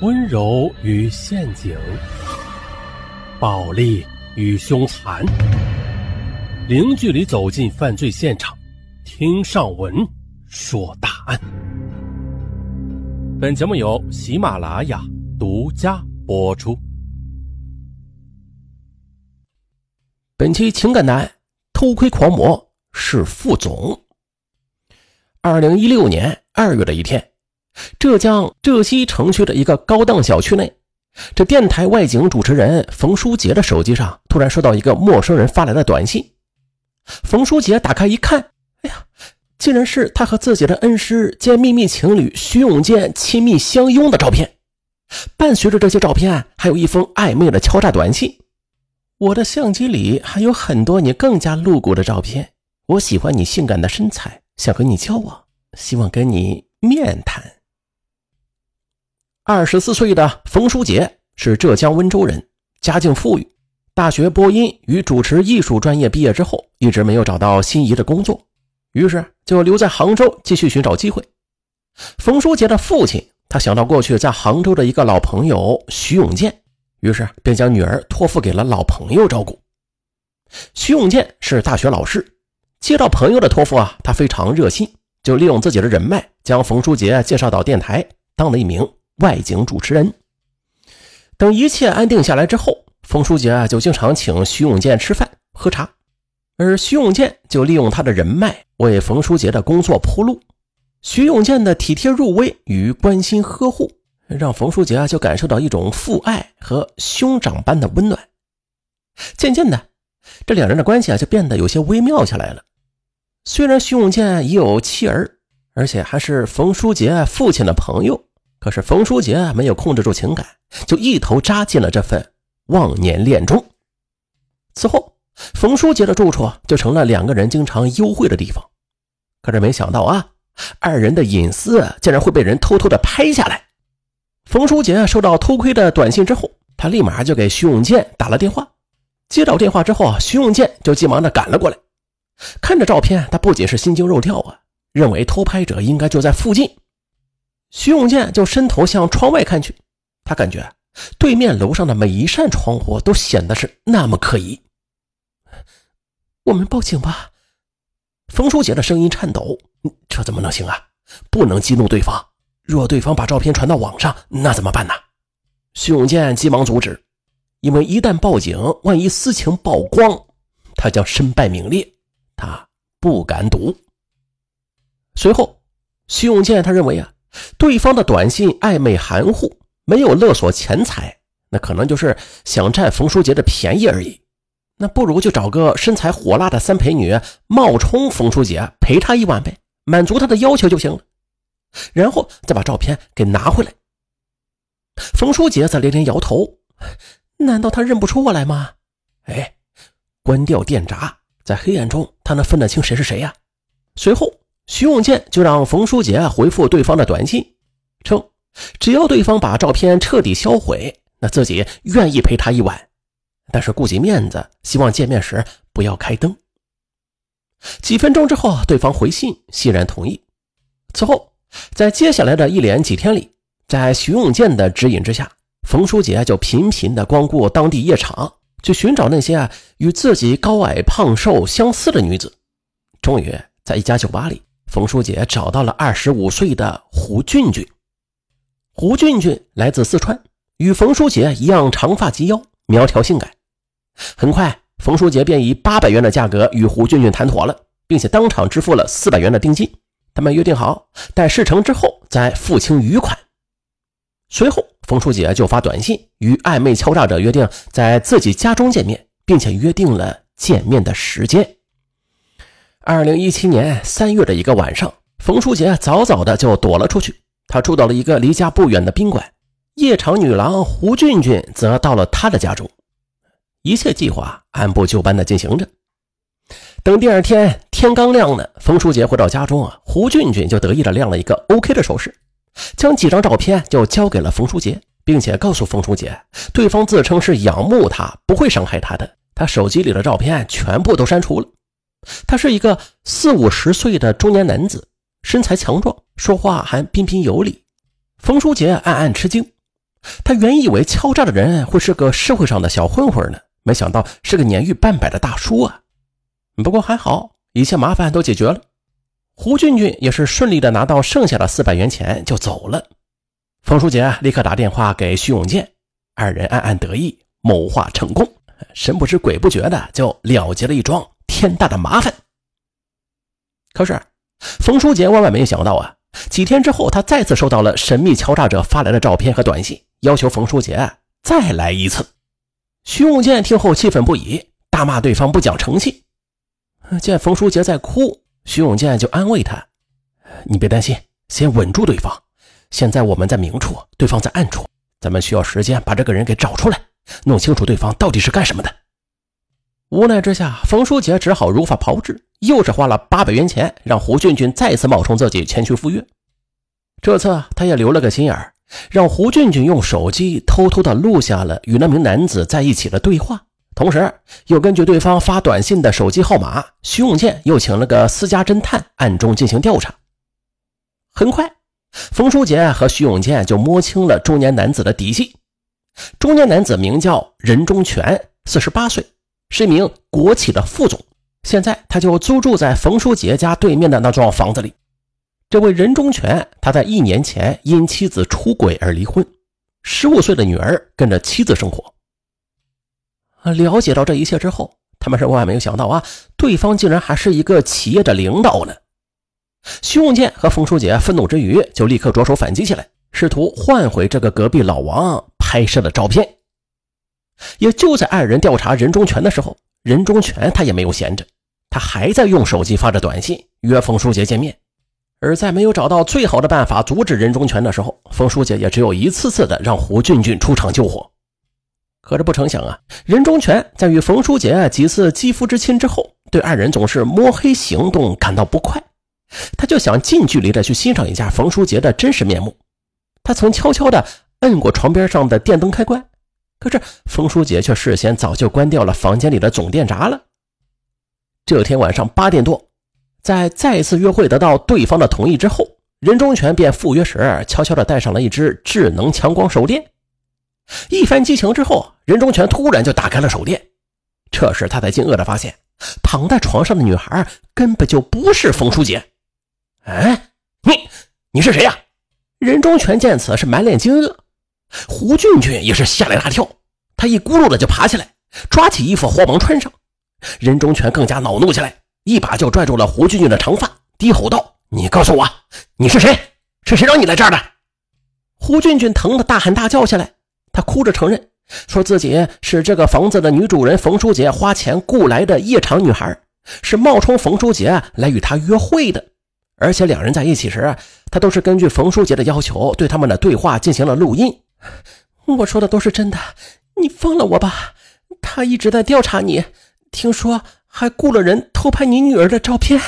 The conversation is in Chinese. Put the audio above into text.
温柔与陷阱，暴力与凶残，零距离走进犯罪现场，听上文说大案。本节目由喜马拉雅独家播出。本期情感男偷窥狂魔是副总。二零一六年二月的一天。浙江浙西城区的一个高档小区内，这电台外景主持人冯书杰的手机上突然收到一个陌生人发来的短信。冯书杰打开一看，哎呀，竟然是他和自己的恩师兼秘密情侣徐永健亲密相拥的照片。伴随着这些照片，还有一封暧昧的敲诈短信：“我的相机里还有很多你更加露骨的照片。我喜欢你性感的身材，想和你交往，希望跟你面谈。”二十四岁的冯书杰是浙江温州人，家境富裕。大学播音与主持艺术专业毕业之后，一直没有找到心仪的工作，于是就留在杭州继续寻找机会。冯书杰的父亲，他想到过去在杭州的一个老朋友徐永健，于是便将女儿托付给了老朋友照顾。徐永健是大学老师，接到朋友的托付啊，他非常热心，就利用自己的人脉，将冯书杰介绍到电台，当了一名。外景主持人。等一切安定下来之后，冯书杰啊就经常请徐永健吃饭喝茶，而徐永健就利用他的人脉为冯书杰的工作铺路。徐永健的体贴入微与关心呵护，让冯书杰啊就感受到一种父爱和兄长般的温暖。渐渐的，这两人的关系啊就变得有些微妙起来了。虽然徐永健已有妻儿，而且还是冯书杰父亲的朋友。可是冯书杰没有控制住情感，就一头扎进了这份忘年恋中。此后，冯书杰的住处就成了两个人经常幽会的地方。可是没想到啊，二人的隐私竟然会被人偷偷的拍下来。冯书杰收到偷窥的短信之后，他立马就给徐永健打了电话。接到电话之后，徐永健就急忙的赶了过来。看着照片，他不仅是心惊肉跳啊，认为偷拍者应该就在附近。徐永健就伸头向窗外看去，他感觉对面楼上的每一扇窗户都显得是那么可疑。我们报警吧。冯书杰的声音颤抖：“这怎么能行啊？不能激怒对方。若对方把照片传到网上，那怎么办呢？”徐永健急忙阻止，因为一旦报警，万一私情曝光，他将身败名裂。他不敢赌。随后，徐永健他认为啊。对方的短信暧昧含糊，没有勒索钱财，那可能就是想占冯书杰的便宜而已。那不如就找个身材火辣的三陪女冒充冯书杰陪他一晚呗，满足他的要求就行了。然后再把照片给拿回来。冯书杰则连连摇头：“难道他认不出我来吗？”哎，关掉电闸，在黑暗中他能分得清谁是谁呀？随后。徐永健就让冯书杰回复对方的短信，称只要对方把照片彻底销毁，那自己愿意陪他一晚，但是顾及面子，希望见面时不要开灯。几分钟之后，对方回信欣然同意。此后，在接下来的一连几天里，在徐永健的指引之下，冯书杰就频频的光顾当地夜场，去寻找那些啊与自己高矮胖瘦相似的女子。终于，在一家酒吧里。冯书杰找到了二十五岁的胡俊俊。胡俊俊来自四川，与冯书杰一样长发及腰，苗条性感。很快，冯书杰便以八百元的价格与胡俊俊谈妥了，并且当场支付了四百元的定金。他们约定好，待事成之后再付清余款。随后，冯书杰就发短信与暧昧敲诈者约定在自己家中见面，并且约定了见面的时间。二零一七年三月的一个晚上，冯书杰早早的就躲了出去。他住到了一个离家不远的宾馆，夜场女郎胡俊俊则到了他的家中。一切计划按部就班的进行着。等第二天天刚亮了，冯书杰回到家中啊，胡俊俊就得意的亮了一个 OK 的手势，将几张照片就交给了冯书杰，并且告诉冯书杰，对方自称是仰慕他，不会伤害他的，他手机里的照片全部都删除了。他是一个四五十岁的中年男子，身材强壮，说话还彬彬有礼。冯书杰暗暗吃惊，他原以为敲诈的人会是个社会上的小混混呢，没想到是个年逾半百的大叔啊。不过还好，一切麻烦都解决了。胡俊俊也是顺利的拿到剩下的四百元钱就走了。冯书杰立刻打电话给徐永健，二人暗暗得意，谋划成功，神不知鬼不觉的就了结了一桩天大的麻烦。可是，冯书杰万万没有想到啊！几天之后，他再次收到了神秘敲诈者发来的照片和短信，要求冯书杰再来一次。徐永健听后气愤不已，大骂对方不讲诚信。见冯书杰在哭，徐永健就安慰他：“你别担心，先稳住对方。现在我们在明处，对方在暗处，咱们需要时间把这个人给找出来，弄清楚对方到底是干什么的。”无奈之下，冯书杰只好如法炮制，又是花了八百元钱，让胡俊俊再次冒充自己前去赴约。这次他也留了个心眼，让胡俊俊用手机偷偷的录下了与那名男子在一起的对话，同时又根据对方发短信的手机号码，徐永健又请了个私家侦探暗中进行调查。很快，冯书杰和徐永健就摸清了中年男子的底细。中年男子名叫任忠全，四十八岁。是一名国企的副总，现在他就租住在冯书杰家对面的那幢房子里。这位任忠全，他在一年前因妻子出轨而离婚，十五岁的女儿跟着妻子生活。了解到这一切之后，他们是万万没有想到啊，对方竟然还是一个企业的领导呢。徐永健和冯书杰愤怒之余，就立刻着手反击起来，试图换回这个隔壁老王拍摄的照片。也就在二人调查任忠全的时候，任忠全他也没有闲着，他还在用手机发着短信约冯书杰见面。而在没有找到最好的办法阻止任忠全的时候，冯书杰也只有一次次的让胡俊俊出场救火。可是不成想啊，任忠全在与冯书杰几次肌肤之亲之后，对二人总是摸黑行动感到不快，他就想近距离的去欣赏一下冯书杰的真实面目。他曾悄悄的摁过床边上的电灯开关。可是冯书杰却事先早就关掉了房间里的总电闸了。这天晚上八点多，在再次约会得到对方的同意之后，任忠全便赴约时悄悄地带上了一只智能强光手电。一番激情之后，任忠全突然就打开了手电。这时他才惊愕地发现，躺在床上的女孩根本就不是冯书杰。哎，你你是谁呀？任忠全见此是满脸惊愕。胡俊俊也是吓了一大跳，他一咕噜的就爬起来，抓起衣服慌忙穿上。任忠全更加恼怒起来，一把就拽住了胡俊俊的长发，低吼道：“你告诉我，你是谁？是谁让你来这儿的？”胡俊俊疼得大喊大叫起来，他哭着承认，说自己是这个房子的女主人冯书杰花钱雇来的夜场女孩，是冒充冯书杰来与他约会的。而且两人在一起时，他都是根据冯书杰的要求，对他们的对话进行了录音。我说的都是真的，你放了我吧。他一直在调查你，听说还雇了人偷拍你女儿的照片。